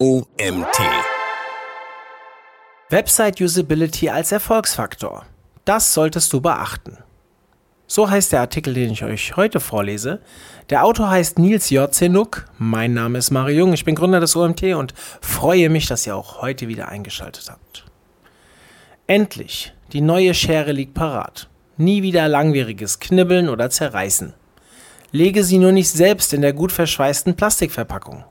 OMT. Website Usability als Erfolgsfaktor. Das solltest du beachten. So heißt der Artikel, den ich euch heute vorlese. Der Autor heißt Nils J. Zenuk. Mein Name ist Mario Jung. Ich bin Gründer des OMT und freue mich, dass ihr auch heute wieder eingeschaltet habt. Endlich, die neue Schere liegt parat. Nie wieder langwieriges Knibbeln oder Zerreißen. Lege sie nur nicht selbst in der gut verschweißten Plastikverpackung.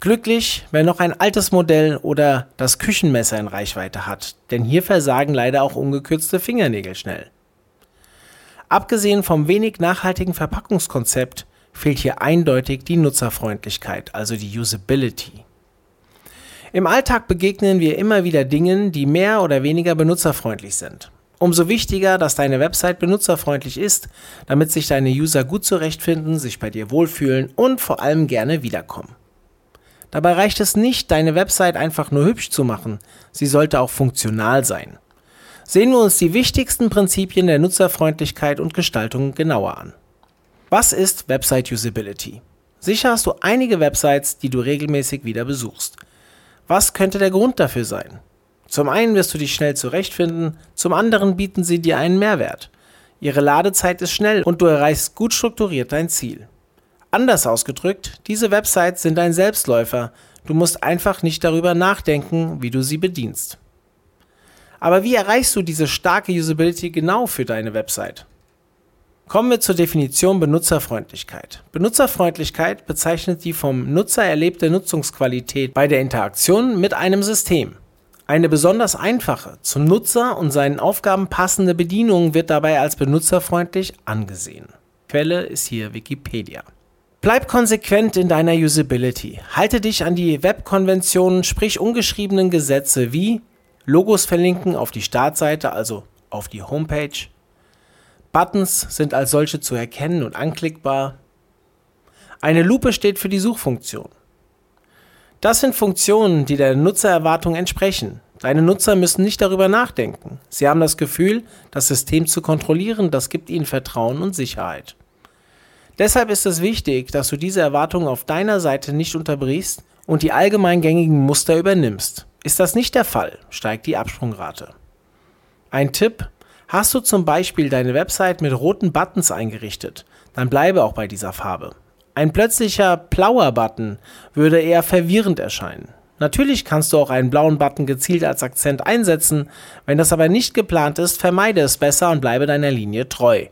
Glücklich, wer noch ein altes Modell oder das Küchenmesser in Reichweite hat, denn hier versagen leider auch ungekürzte Fingernägel schnell. Abgesehen vom wenig nachhaltigen Verpackungskonzept fehlt hier eindeutig die Nutzerfreundlichkeit, also die Usability. Im Alltag begegnen wir immer wieder Dingen, die mehr oder weniger benutzerfreundlich sind. Umso wichtiger, dass deine Website benutzerfreundlich ist, damit sich deine User gut zurechtfinden, sich bei dir wohlfühlen und vor allem gerne wiederkommen. Dabei reicht es nicht, deine Website einfach nur hübsch zu machen, sie sollte auch funktional sein. Sehen wir uns die wichtigsten Prinzipien der Nutzerfreundlichkeit und Gestaltung genauer an. Was ist Website Usability? Sicher hast du einige Websites, die du regelmäßig wieder besuchst. Was könnte der Grund dafür sein? Zum einen wirst du dich schnell zurechtfinden, zum anderen bieten sie dir einen Mehrwert. Ihre Ladezeit ist schnell und du erreichst gut strukturiert dein Ziel. Anders ausgedrückt, diese Websites sind ein Selbstläufer. Du musst einfach nicht darüber nachdenken, wie du sie bedienst. Aber wie erreichst du diese starke Usability genau für deine Website? Kommen wir zur Definition Benutzerfreundlichkeit. Benutzerfreundlichkeit bezeichnet die vom Nutzer erlebte Nutzungsqualität bei der Interaktion mit einem System. Eine besonders einfache, zum Nutzer und seinen Aufgaben passende Bedienung wird dabei als benutzerfreundlich angesehen. Quelle ist hier Wikipedia. Bleib konsequent in deiner Usability. Halte dich an die Webkonventionen, sprich ungeschriebenen Gesetze wie Logos verlinken auf die Startseite, also auf die Homepage. Buttons sind als solche zu erkennen und anklickbar. Eine Lupe steht für die Suchfunktion. Das sind Funktionen, die der Nutzererwartung entsprechen. Deine Nutzer müssen nicht darüber nachdenken. Sie haben das Gefühl, das System zu kontrollieren, das gibt ihnen Vertrauen und Sicherheit. Deshalb ist es wichtig, dass du diese Erwartungen auf deiner Seite nicht unterbrichst und die allgemein gängigen Muster übernimmst. Ist das nicht der Fall, steigt die Absprungrate. Ein Tipp, hast du zum Beispiel deine Website mit roten Buttons eingerichtet, dann bleibe auch bei dieser Farbe. Ein plötzlicher blauer Button würde eher verwirrend erscheinen. Natürlich kannst du auch einen blauen Button gezielt als Akzent einsetzen, wenn das aber nicht geplant ist, vermeide es besser und bleibe deiner Linie treu.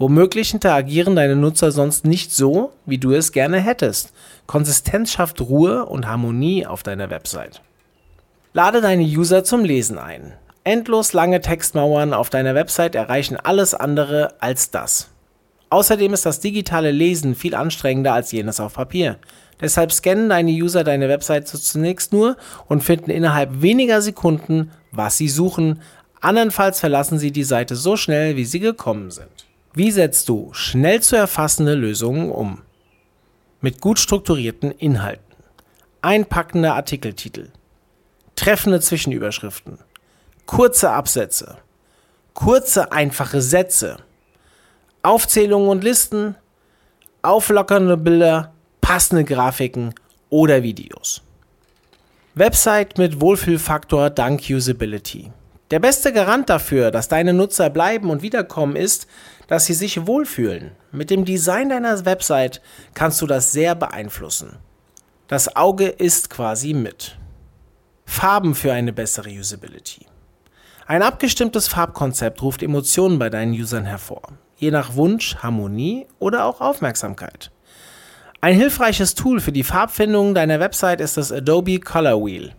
Womöglich interagieren deine Nutzer sonst nicht so, wie du es gerne hättest. Konsistenz schafft Ruhe und Harmonie auf deiner Website. Lade deine User zum Lesen ein. Endlos lange Textmauern auf deiner Website erreichen alles andere als das. Außerdem ist das digitale Lesen viel anstrengender als jenes auf Papier. Deshalb scannen deine User deine Website zunächst nur und finden innerhalb weniger Sekunden, was sie suchen. Andernfalls verlassen sie die Seite so schnell, wie sie gekommen sind. Wie setzt du schnell zu erfassende Lösungen um? Mit gut strukturierten Inhalten. Einpackende Artikeltitel. Treffende Zwischenüberschriften. Kurze Absätze. Kurze, einfache Sätze. Aufzählungen und Listen. Auflockernde Bilder. Passende Grafiken oder Videos. Website mit Wohlfühlfaktor dank Usability. Der beste Garant dafür, dass deine Nutzer bleiben und wiederkommen, ist, dass sie sich wohlfühlen. Mit dem Design deiner Website kannst du das sehr beeinflussen. Das Auge ist quasi mit. Farben für eine bessere Usability. Ein abgestimmtes Farbkonzept ruft Emotionen bei deinen Usern hervor, je nach Wunsch Harmonie oder auch Aufmerksamkeit. Ein hilfreiches Tool für die Farbfindung deiner Website ist das Adobe Color Wheel.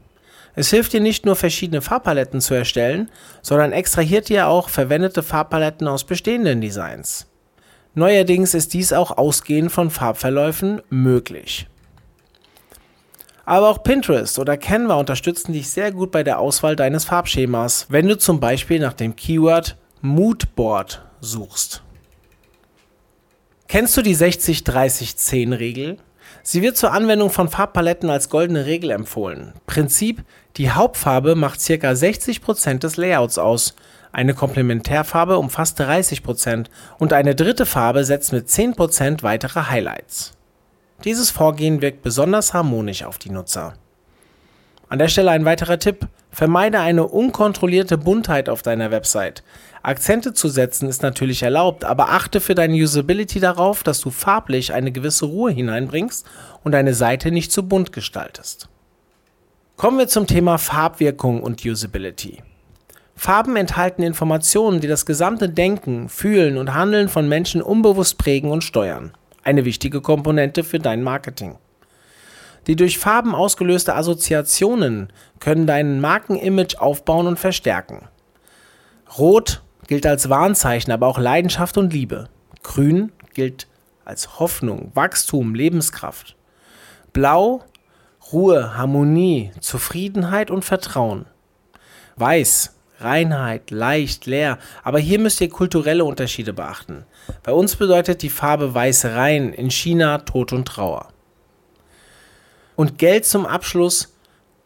Es hilft dir nicht nur verschiedene Farbpaletten zu erstellen, sondern extrahiert dir auch verwendete Farbpaletten aus bestehenden Designs. Neuerdings ist dies auch ausgehend von Farbverläufen möglich. Aber auch Pinterest oder Canva unterstützen dich sehr gut bei der Auswahl deines Farbschemas, wenn du zum Beispiel nach dem Keyword Moodboard suchst. Kennst du die 60-30-10-Regel? Sie wird zur Anwendung von Farbpaletten als goldene Regel empfohlen. Prinzip, die Hauptfarbe macht ca. 60% des Layouts aus, eine Komplementärfarbe umfasst 30% und eine dritte Farbe setzt mit 10% weitere Highlights. Dieses Vorgehen wirkt besonders harmonisch auf die Nutzer. An der Stelle ein weiterer Tipp. Vermeide eine unkontrollierte Buntheit auf deiner Website. Akzente zu setzen ist natürlich erlaubt, aber achte für deine Usability darauf, dass du farblich eine gewisse Ruhe hineinbringst und deine Seite nicht zu bunt gestaltest. Kommen wir zum Thema Farbwirkung und Usability. Farben enthalten Informationen, die das gesamte Denken, Fühlen und Handeln von Menschen unbewusst prägen und steuern. Eine wichtige Komponente für dein Marketing. Die durch Farben ausgelöste Assoziationen können dein Markenimage aufbauen und verstärken. Rot gilt als Warnzeichen, aber auch Leidenschaft und Liebe. Grün gilt als Hoffnung, Wachstum, Lebenskraft. Blau Ruhe, Harmonie, Zufriedenheit und Vertrauen. Weiß Reinheit, leicht, leer, aber hier müsst ihr kulturelle Unterschiede beachten. Bei uns bedeutet die Farbe weiß rein, in China Tod und Trauer. Und Geld zum Abschluss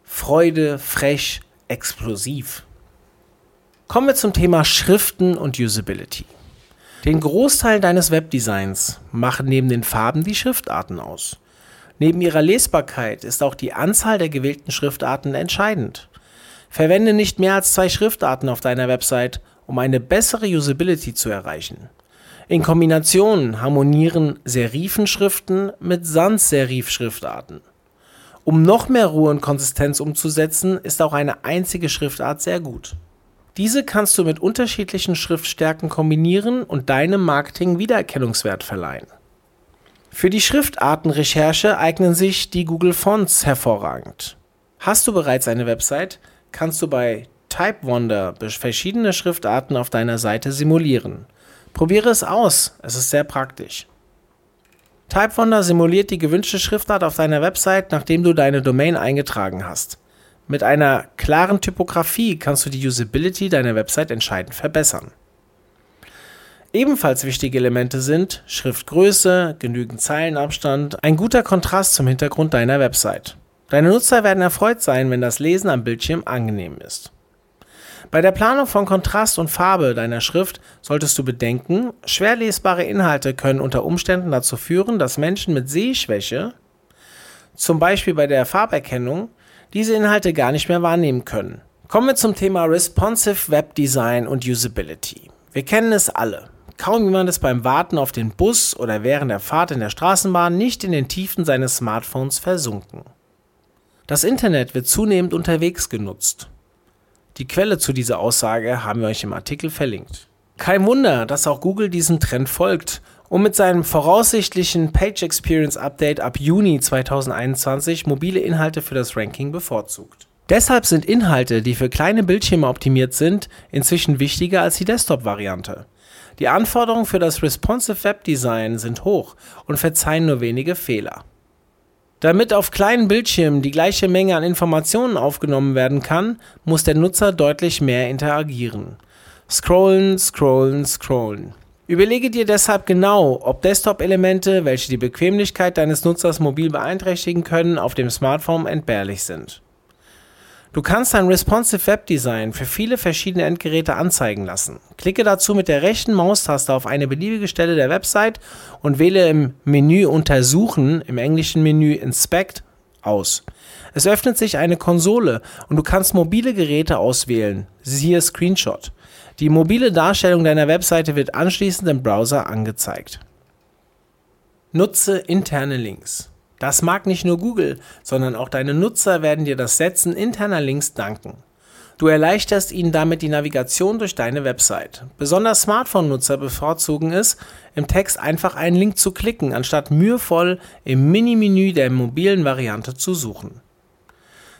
Freude, frech, explosiv. Kommen wir zum Thema Schriften und Usability. Den Großteil deines Webdesigns machen neben den Farben die Schriftarten aus. Neben ihrer Lesbarkeit ist auch die Anzahl der gewählten Schriftarten entscheidend. Verwende nicht mehr als zwei Schriftarten auf deiner Website, um eine bessere Usability zu erreichen. In Kombination harmonieren Serifenschriften mit Sans-Serif-Schriftarten. Um noch mehr Ruhe und Konsistenz umzusetzen, ist auch eine einzige Schriftart sehr gut. Diese kannst du mit unterschiedlichen Schriftstärken kombinieren und deinem Marketing Wiedererkennungswert verleihen. Für die Schriftartenrecherche eignen sich die Google Fonts hervorragend. Hast du bereits eine Website, kannst du bei Typewonder verschiedene Schriftarten auf deiner Seite simulieren. Probiere es aus, es ist sehr praktisch. Typewonder simuliert die gewünschte Schriftart auf deiner Website, nachdem du deine Domain eingetragen hast. Mit einer klaren Typografie kannst du die Usability deiner Website entscheidend verbessern. Ebenfalls wichtige Elemente sind Schriftgröße, genügend Zeilenabstand, ein guter Kontrast zum Hintergrund deiner Website. Deine Nutzer werden erfreut sein, wenn das Lesen am Bildschirm angenehm ist. Bei der Planung von Kontrast und Farbe deiner Schrift solltest du bedenken, schwer lesbare Inhalte können unter Umständen dazu führen, dass Menschen mit Sehschwäche, zum Beispiel bei der Farberkennung, diese Inhalte gar nicht mehr wahrnehmen können. Kommen wir zum Thema Responsive Web Design und Usability. Wir kennen es alle. Kaum jemand ist beim Warten auf den Bus oder während der Fahrt in der Straßenbahn nicht in den Tiefen seines Smartphones versunken. Das Internet wird zunehmend unterwegs genutzt. Die Quelle zu dieser Aussage haben wir euch im Artikel verlinkt. Kein Wunder, dass auch Google diesem Trend folgt und mit seinem voraussichtlichen Page Experience Update ab Juni 2021 mobile Inhalte für das Ranking bevorzugt. Deshalb sind Inhalte, die für kleine Bildschirme optimiert sind, inzwischen wichtiger als die Desktop-Variante. Die Anforderungen für das Responsive Web Design sind hoch und verzeihen nur wenige Fehler. Damit auf kleinen Bildschirmen die gleiche Menge an Informationen aufgenommen werden kann, muss der Nutzer deutlich mehr interagieren. Scrollen, scrollen, scrollen. Überlege dir deshalb genau, ob Desktop-Elemente, welche die Bequemlichkeit deines Nutzers mobil beeinträchtigen können, auf dem Smartphone entbehrlich sind. Du kannst dein Responsive Web Design für viele verschiedene Endgeräte anzeigen lassen. Klicke dazu mit der rechten Maustaste auf eine beliebige Stelle der Website und wähle im Menü Untersuchen, im englischen Menü Inspect, aus. Es öffnet sich eine Konsole und du kannst mobile Geräte auswählen. Siehe Screenshot. Die mobile Darstellung deiner Webseite wird anschließend im Browser angezeigt. Nutze interne Links. Das mag nicht nur Google, sondern auch deine Nutzer werden dir das Setzen interner Links danken. Du erleichterst ihnen damit die Navigation durch deine Website. Besonders Smartphone-Nutzer bevorzugen es, im Text einfach einen Link zu klicken, anstatt mühevoll im Mini-Menü der mobilen Variante zu suchen.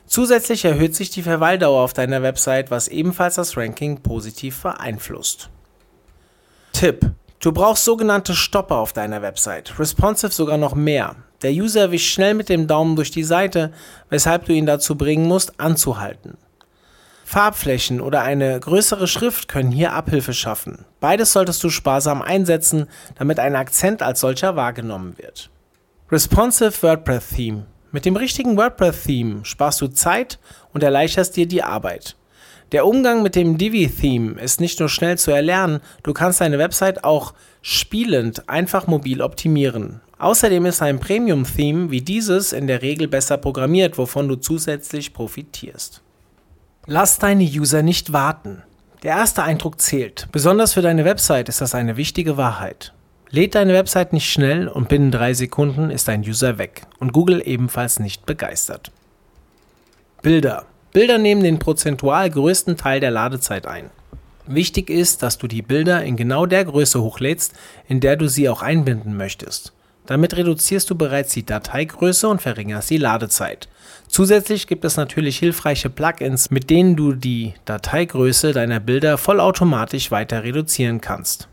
Zusätzlich erhöht sich die Verweildauer auf deiner Website, was ebenfalls das Ranking positiv beeinflusst. Tipp: Du brauchst sogenannte Stopper auf deiner Website, responsive sogar noch mehr. Der User wischt schnell mit dem Daumen durch die Seite, weshalb du ihn dazu bringen musst, anzuhalten. Farbflächen oder eine größere Schrift können hier Abhilfe schaffen. Beides solltest du sparsam einsetzen, damit ein Akzent als solcher wahrgenommen wird. Responsive WordPress Theme. Mit dem richtigen WordPress Theme sparst du Zeit und erleichterst dir die Arbeit. Der Umgang mit dem Divi-Theme ist nicht nur schnell zu erlernen, du kannst deine Website auch spielend einfach mobil optimieren. Außerdem ist ein Premium-Theme wie dieses in der Regel besser programmiert, wovon du zusätzlich profitierst. Lass deine User nicht warten. Der erste Eindruck zählt. Besonders für deine Website ist das eine wichtige Wahrheit. Lädt deine Website nicht schnell und binnen drei Sekunden ist dein User weg und Google ebenfalls nicht begeistert. Bilder. Bilder nehmen den prozentual größten Teil der Ladezeit ein. Wichtig ist, dass du die Bilder in genau der Größe hochlädst, in der du sie auch einbinden möchtest. Damit reduzierst du bereits die Dateigröße und verringerst die Ladezeit. Zusätzlich gibt es natürlich hilfreiche Plugins, mit denen du die Dateigröße deiner Bilder vollautomatisch weiter reduzieren kannst.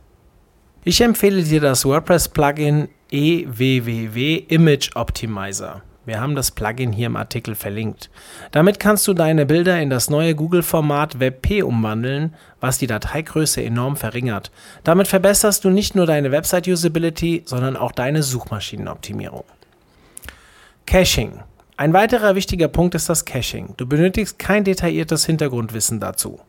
Ich empfehle dir das WordPress-Plugin EWWW Image Optimizer. Wir haben das Plugin hier im Artikel verlinkt. Damit kannst du deine Bilder in das neue Google-Format WebP umwandeln, was die Dateigröße enorm verringert. Damit verbesserst du nicht nur deine Website-Usability, sondern auch deine Suchmaschinenoptimierung. Caching. Ein weiterer wichtiger Punkt ist das Caching. Du benötigst kein detailliertes Hintergrundwissen dazu.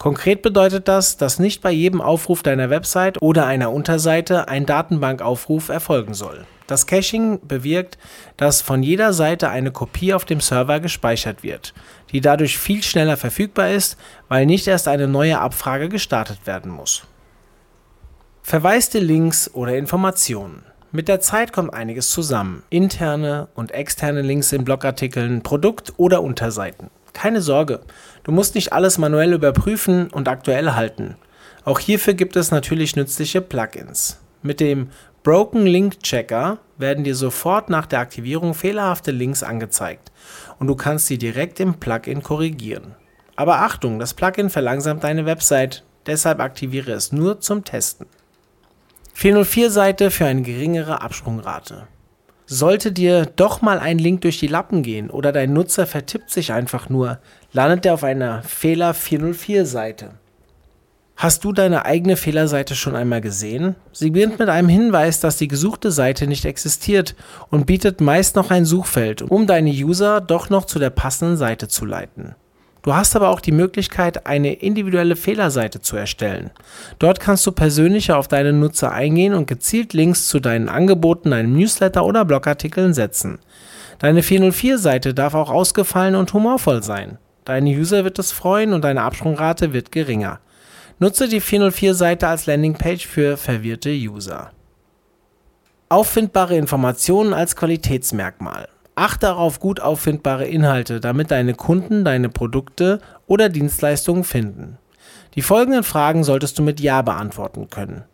Konkret bedeutet das, dass nicht bei jedem Aufruf deiner Website oder einer Unterseite ein Datenbankaufruf erfolgen soll. Das Caching bewirkt, dass von jeder Seite eine Kopie auf dem Server gespeichert wird, die dadurch viel schneller verfügbar ist, weil nicht erst eine neue Abfrage gestartet werden muss. Verwaiste Links oder Informationen. Mit der Zeit kommt einiges zusammen. Interne und externe Links in Blogartikeln, Produkt- oder Unterseiten. Keine Sorge, du musst nicht alles manuell überprüfen und aktuell halten. Auch hierfür gibt es natürlich nützliche Plugins. Mit dem Broken Link Checker werden dir sofort nach der Aktivierung fehlerhafte Links angezeigt und du kannst sie direkt im Plugin korrigieren. Aber Achtung, das Plugin verlangsamt deine Website, deshalb aktiviere es nur zum Testen. 404-Seite für eine geringere Absprungrate. Sollte dir doch mal ein Link durch die Lappen gehen oder dein Nutzer vertippt sich einfach nur, landet er auf einer Fehler 404 Seite. Hast du deine eigene Fehlerseite schon einmal gesehen? Sie beginnt mit einem Hinweis, dass die gesuchte Seite nicht existiert und bietet meist noch ein Suchfeld, um deine User doch noch zu der passenden Seite zu leiten. Du hast aber auch die Möglichkeit, eine individuelle Fehlerseite zu erstellen. Dort kannst du persönlicher auf deine Nutzer eingehen und gezielt Links zu deinen Angeboten, deinem Newsletter oder Blogartikeln setzen. Deine 404-Seite darf auch ausgefallen und humorvoll sein. Deine User wird es freuen und deine Absprungrate wird geringer. Nutze die 404-Seite als Landingpage für verwirrte User. Auffindbare Informationen als Qualitätsmerkmal. Achte auf gut auffindbare Inhalte, damit deine Kunden deine Produkte oder Dienstleistungen finden. Die folgenden Fragen solltest du mit Ja beantworten können.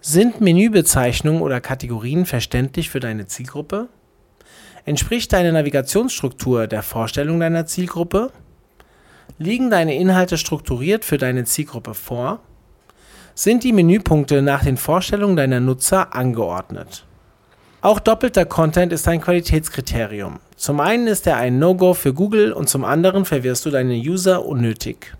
Sind Menübezeichnungen oder Kategorien verständlich für deine Zielgruppe? Entspricht deine Navigationsstruktur der Vorstellung deiner Zielgruppe? Liegen deine Inhalte strukturiert für deine Zielgruppe vor? Sind die Menüpunkte nach den Vorstellungen deiner Nutzer angeordnet? Auch doppelter Content ist ein Qualitätskriterium. Zum einen ist er ein No-Go für Google und zum anderen verwirrst du deine User unnötig.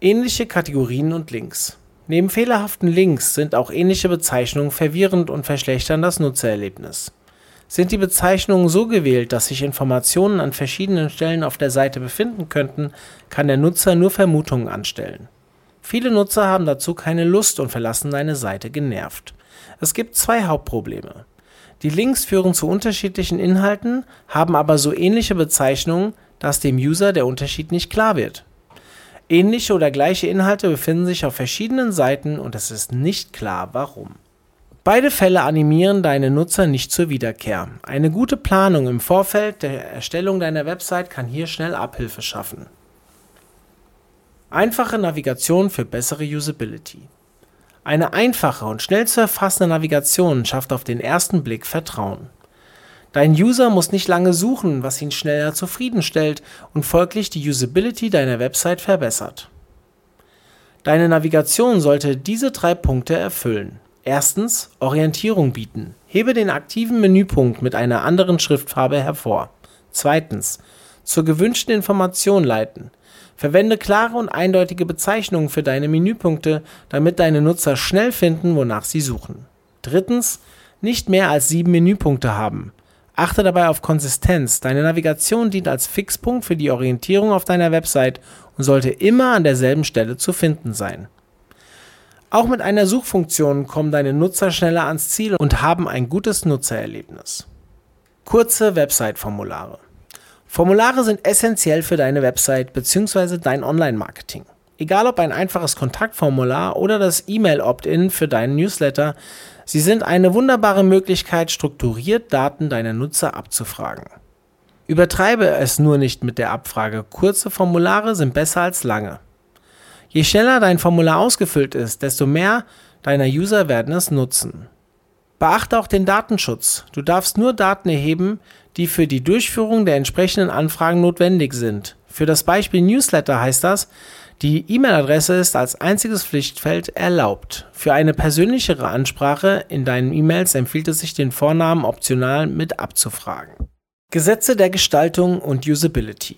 Ähnliche Kategorien und Links. Neben fehlerhaften Links sind auch ähnliche Bezeichnungen verwirrend und verschlechtern das Nutzererlebnis. Sind die Bezeichnungen so gewählt, dass sich Informationen an verschiedenen Stellen auf der Seite befinden könnten, kann der Nutzer nur Vermutungen anstellen. Viele Nutzer haben dazu keine Lust und verlassen deine Seite genervt. Es gibt zwei Hauptprobleme. Die Links führen zu unterschiedlichen Inhalten, haben aber so ähnliche Bezeichnungen, dass dem User der Unterschied nicht klar wird. Ähnliche oder gleiche Inhalte befinden sich auf verschiedenen Seiten und es ist nicht klar, warum. Beide Fälle animieren deine Nutzer nicht zur Wiederkehr. Eine gute Planung im Vorfeld der Erstellung deiner Website kann hier schnell Abhilfe schaffen. Einfache Navigation für bessere Usability. Eine einfache und schnell zu erfassende Navigation schafft auf den ersten Blick Vertrauen. Dein User muss nicht lange suchen, was ihn schneller zufriedenstellt und folglich die Usability deiner Website verbessert. Deine Navigation sollte diese drei Punkte erfüllen. Erstens Orientierung bieten. Hebe den aktiven Menüpunkt mit einer anderen Schriftfarbe hervor. Zweitens zur gewünschten Information leiten. Verwende klare und eindeutige Bezeichnungen für deine Menüpunkte, damit deine Nutzer schnell finden, wonach sie suchen. Drittens, nicht mehr als sieben Menüpunkte haben. Achte dabei auf Konsistenz. Deine Navigation dient als Fixpunkt für die Orientierung auf deiner Website und sollte immer an derselben Stelle zu finden sein. Auch mit einer Suchfunktion kommen deine Nutzer schneller ans Ziel und haben ein gutes Nutzererlebnis. Kurze Website-Formulare. Formulare sind essentiell für deine Website bzw. dein Online-Marketing. Egal ob ein einfaches Kontaktformular oder das E-Mail-Opt-in für deinen Newsletter, sie sind eine wunderbare Möglichkeit, strukturiert Daten deiner Nutzer abzufragen. Übertreibe es nur nicht mit der Abfrage. Kurze Formulare sind besser als lange. Je schneller dein Formular ausgefüllt ist, desto mehr deiner User werden es nutzen. Beachte auch den Datenschutz. Du darfst nur Daten erheben, die für die Durchführung der entsprechenden Anfragen notwendig sind. Für das Beispiel Newsletter heißt das, die E-Mail-Adresse ist als einziges Pflichtfeld erlaubt. Für eine persönlichere Ansprache in deinen E-Mails empfiehlt es sich, den Vornamen optional mit abzufragen. Gesetze der Gestaltung und Usability.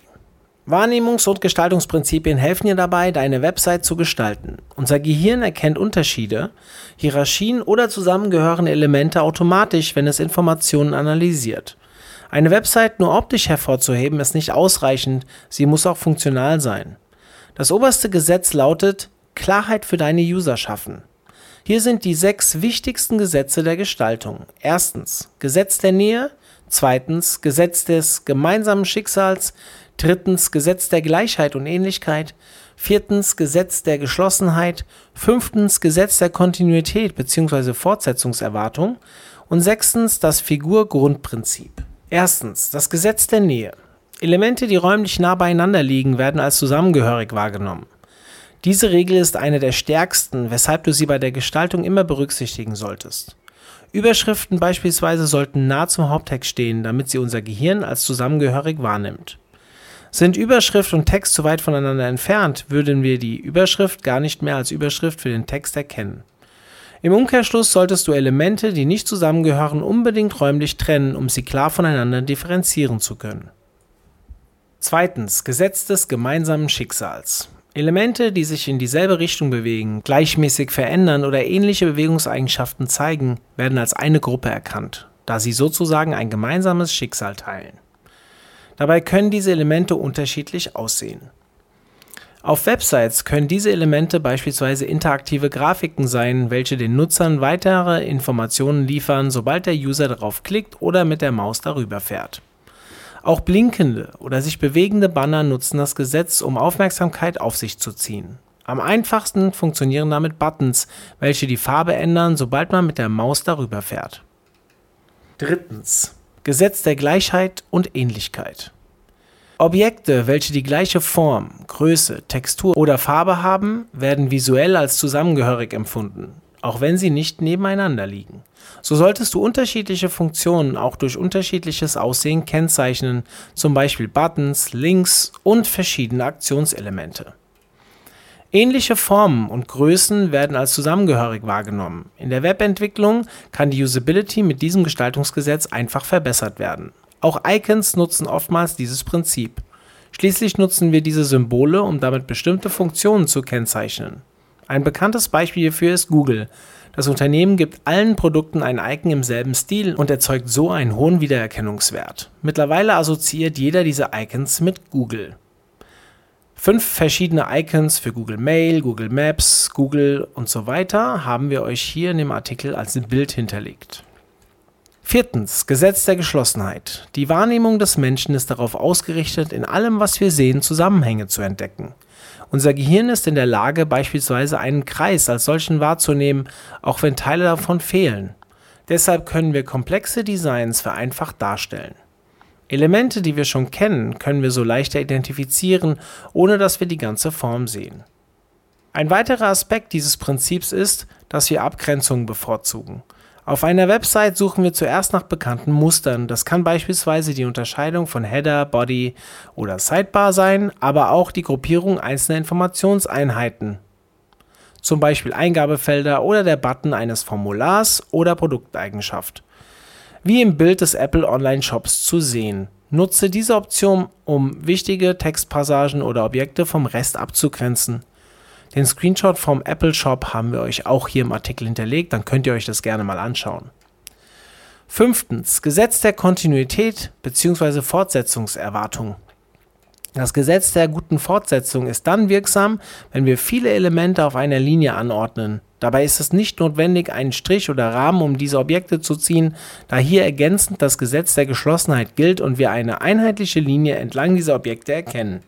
Wahrnehmungs- und Gestaltungsprinzipien helfen dir dabei, deine Website zu gestalten. Unser Gehirn erkennt Unterschiede, Hierarchien oder zusammengehörende Elemente automatisch, wenn es Informationen analysiert. Eine Website nur optisch hervorzuheben ist nicht ausreichend, sie muss auch funktional sein. Das oberste Gesetz lautet Klarheit für deine User schaffen. Hier sind die sechs wichtigsten Gesetze der Gestaltung. Erstens Gesetz der Nähe, zweitens Gesetz des gemeinsamen Schicksals, drittens Gesetz der Gleichheit und Ähnlichkeit, viertens Gesetz der Geschlossenheit, fünftens Gesetz der Kontinuität bzw. Fortsetzungserwartung und sechstens das Figur-Grundprinzip. Erstens das Gesetz der Nähe. Elemente, die räumlich nah beieinander liegen, werden als zusammengehörig wahrgenommen. Diese Regel ist eine der stärksten, weshalb du sie bei der Gestaltung immer berücksichtigen solltest. Überschriften beispielsweise sollten nah zum Haupttext stehen, damit sie unser Gehirn als zusammengehörig wahrnimmt. Sind Überschrift und Text zu weit voneinander entfernt, würden wir die Überschrift gar nicht mehr als Überschrift für den Text erkennen. Im Umkehrschluss solltest du Elemente, die nicht zusammengehören, unbedingt räumlich trennen, um sie klar voneinander differenzieren zu können. Zweitens. Gesetz des gemeinsamen Schicksals. Elemente, die sich in dieselbe Richtung bewegen, gleichmäßig verändern oder ähnliche Bewegungseigenschaften zeigen, werden als eine Gruppe erkannt, da sie sozusagen ein gemeinsames Schicksal teilen. Dabei können diese Elemente unterschiedlich aussehen. Auf Websites können diese Elemente beispielsweise interaktive Grafiken sein, welche den Nutzern weitere Informationen liefern, sobald der User darauf klickt oder mit der Maus darüber fährt. Auch blinkende oder sich bewegende Banner nutzen das Gesetz, um Aufmerksamkeit auf sich zu ziehen. Am einfachsten funktionieren damit Buttons, welche die Farbe ändern, sobald man mit der Maus darüber fährt. Drittens. Gesetz der Gleichheit und Ähnlichkeit. Objekte, welche die gleiche Form, Größe, Textur oder Farbe haben, werden visuell als zusammengehörig empfunden, auch wenn sie nicht nebeneinander liegen. So solltest du unterschiedliche Funktionen auch durch unterschiedliches Aussehen kennzeichnen, zum Beispiel Buttons, Links und verschiedene Aktionselemente. Ähnliche Formen und Größen werden als zusammengehörig wahrgenommen. In der Webentwicklung kann die Usability mit diesem Gestaltungsgesetz einfach verbessert werden. Auch Icons nutzen oftmals dieses Prinzip. Schließlich nutzen wir diese Symbole, um damit bestimmte Funktionen zu kennzeichnen. Ein bekanntes Beispiel hierfür ist Google. Das Unternehmen gibt allen Produkten ein Icon im selben Stil und erzeugt so einen hohen Wiedererkennungswert. Mittlerweile assoziiert jeder diese Icons mit Google. Fünf verschiedene Icons für Google Mail, Google Maps, Google und so weiter haben wir euch hier in dem Artikel als Bild hinterlegt. Viertens, Gesetz der Geschlossenheit. Die Wahrnehmung des Menschen ist darauf ausgerichtet, in allem, was wir sehen, Zusammenhänge zu entdecken. Unser Gehirn ist in der Lage, beispielsweise einen Kreis als solchen wahrzunehmen, auch wenn Teile davon fehlen. Deshalb können wir komplexe Designs vereinfacht darstellen. Elemente, die wir schon kennen, können wir so leichter identifizieren, ohne dass wir die ganze Form sehen. Ein weiterer Aspekt dieses Prinzips ist, dass wir Abgrenzungen bevorzugen. Auf einer Website suchen wir zuerst nach bekannten Mustern. Das kann beispielsweise die Unterscheidung von Header, Body oder Sidebar sein, aber auch die Gruppierung einzelner Informationseinheiten. Zum Beispiel Eingabefelder oder der Button eines Formulars oder Produkteigenschaft. Wie im Bild des Apple Online Shops zu sehen. Nutze diese Option, um wichtige Textpassagen oder Objekte vom Rest abzugrenzen. Den Screenshot vom Apple Shop haben wir euch auch hier im Artikel hinterlegt, dann könnt ihr euch das gerne mal anschauen. Fünftens, Gesetz der Kontinuität bzw. Fortsetzungserwartung. Das Gesetz der guten Fortsetzung ist dann wirksam, wenn wir viele Elemente auf einer Linie anordnen. Dabei ist es nicht notwendig, einen Strich oder Rahmen um diese Objekte zu ziehen, da hier ergänzend das Gesetz der Geschlossenheit gilt und wir eine einheitliche Linie entlang dieser Objekte erkennen.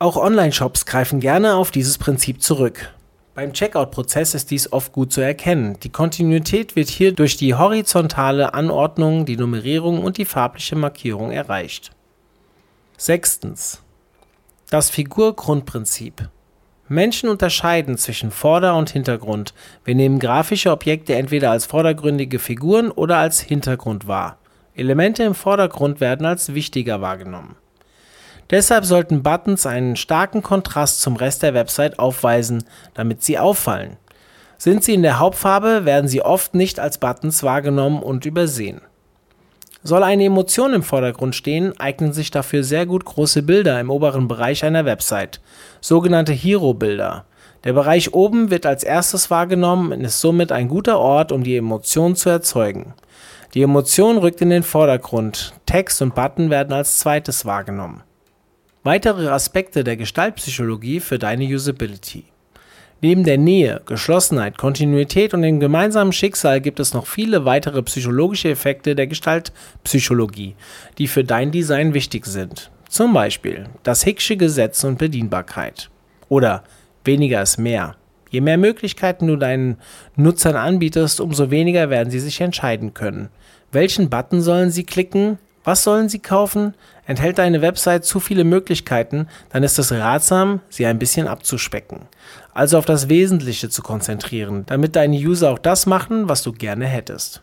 Auch Online-Shops greifen gerne auf dieses Prinzip zurück. Beim Checkout-Prozess ist dies oft gut zu erkennen. Die Kontinuität wird hier durch die horizontale Anordnung, die Nummerierung und die farbliche Markierung erreicht. Sechstens. Das Figurgrundprinzip. Menschen unterscheiden zwischen Vorder- und Hintergrund. Wir nehmen grafische Objekte entweder als vordergründige Figuren oder als Hintergrund wahr. Elemente im Vordergrund werden als wichtiger wahrgenommen. Deshalb sollten Buttons einen starken Kontrast zum Rest der Website aufweisen, damit sie auffallen. Sind sie in der Hauptfarbe, werden sie oft nicht als Buttons wahrgenommen und übersehen. Soll eine Emotion im Vordergrund stehen, eignen sich dafür sehr gut große Bilder im oberen Bereich einer Website, sogenannte Hero-Bilder. Der Bereich oben wird als erstes wahrgenommen und ist somit ein guter Ort, um die Emotion zu erzeugen. Die Emotion rückt in den Vordergrund, Text und Button werden als zweites wahrgenommen. Weitere Aspekte der Gestaltpsychologie für deine Usability Neben der Nähe, Geschlossenheit, Kontinuität und dem gemeinsamen Schicksal gibt es noch viele weitere psychologische Effekte der Gestaltpsychologie, die für dein Design wichtig sind. Zum Beispiel das Hicksche Gesetz und Bedienbarkeit. Oder weniger ist mehr. Je mehr Möglichkeiten du deinen Nutzern anbietest, umso weniger werden sie sich entscheiden können. Welchen Button sollen sie klicken? Was sollen Sie kaufen? Enthält deine Website zu viele Möglichkeiten, dann ist es ratsam, sie ein bisschen abzuspecken. Also auf das Wesentliche zu konzentrieren, damit deine User auch das machen, was du gerne hättest.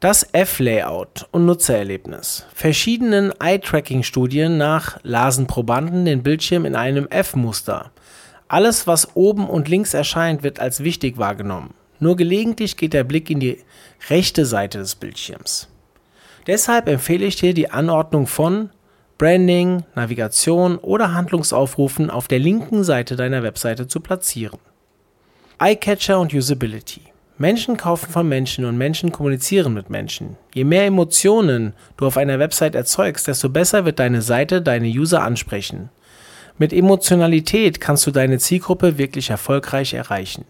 Das F-Layout und Nutzererlebnis. Verschiedenen Eye-Tracking-Studien nach lasen Probanden den Bildschirm in einem F-Muster. Alles, was oben und links erscheint, wird als wichtig wahrgenommen. Nur gelegentlich geht der Blick in die rechte Seite des Bildschirms. Deshalb empfehle ich dir die Anordnung von Branding, Navigation oder Handlungsaufrufen auf der linken Seite deiner Webseite zu platzieren. Eyecatcher und Usability. Menschen kaufen von Menschen und Menschen kommunizieren mit Menschen. Je mehr Emotionen du auf einer Website erzeugst, desto besser wird deine Seite deine User ansprechen. Mit Emotionalität kannst du deine Zielgruppe wirklich erfolgreich erreichen.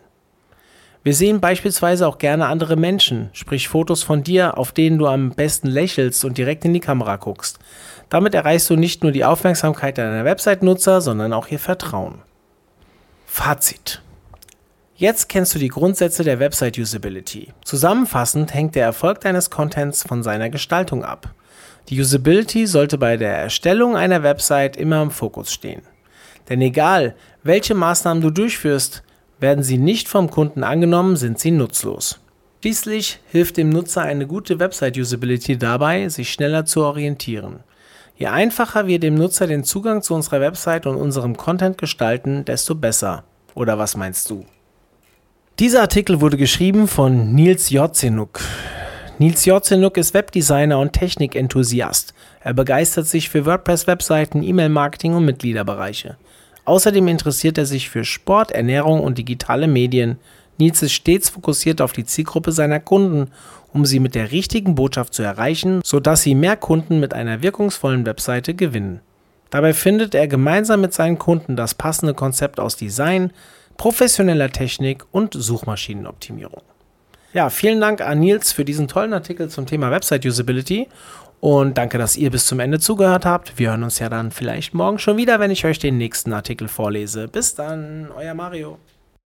Wir sehen beispielsweise auch gerne andere Menschen, sprich Fotos von dir, auf denen du am besten lächelst und direkt in die Kamera guckst. Damit erreichst du nicht nur die Aufmerksamkeit deiner Website-Nutzer, sondern auch ihr Vertrauen. Fazit. Jetzt kennst du die Grundsätze der Website-Usability. Zusammenfassend hängt der Erfolg deines Contents von seiner Gestaltung ab. Die Usability sollte bei der Erstellung einer Website immer im Fokus stehen. Denn egal, welche Maßnahmen du durchführst, werden sie nicht vom Kunden angenommen, sind sie nutzlos. Schließlich hilft dem Nutzer eine gute Website-Usability dabei, sich schneller zu orientieren. Je einfacher wir dem Nutzer den Zugang zu unserer Website und unserem Content gestalten, desto besser. Oder was meinst du? Dieser Artikel wurde geschrieben von Nils Jotzenuk. Nils Jotzenuk ist Webdesigner und Technikenthusiast. Er begeistert sich für WordPress-Webseiten, E-Mail-Marketing und Mitgliederbereiche. Außerdem interessiert er sich für Sport, Ernährung und digitale Medien. Nils ist stets fokussiert auf die Zielgruppe seiner Kunden, um sie mit der richtigen Botschaft zu erreichen, sodass sie mehr Kunden mit einer wirkungsvollen Webseite gewinnen. Dabei findet er gemeinsam mit seinen Kunden das passende Konzept aus Design, professioneller Technik und Suchmaschinenoptimierung. Ja, vielen Dank an Nils für diesen tollen Artikel zum Thema Website Usability und danke, dass ihr bis zum Ende zugehört habt. Wir hören uns ja dann vielleicht morgen schon wieder, wenn ich euch den nächsten Artikel vorlese. Bis dann, euer Mario.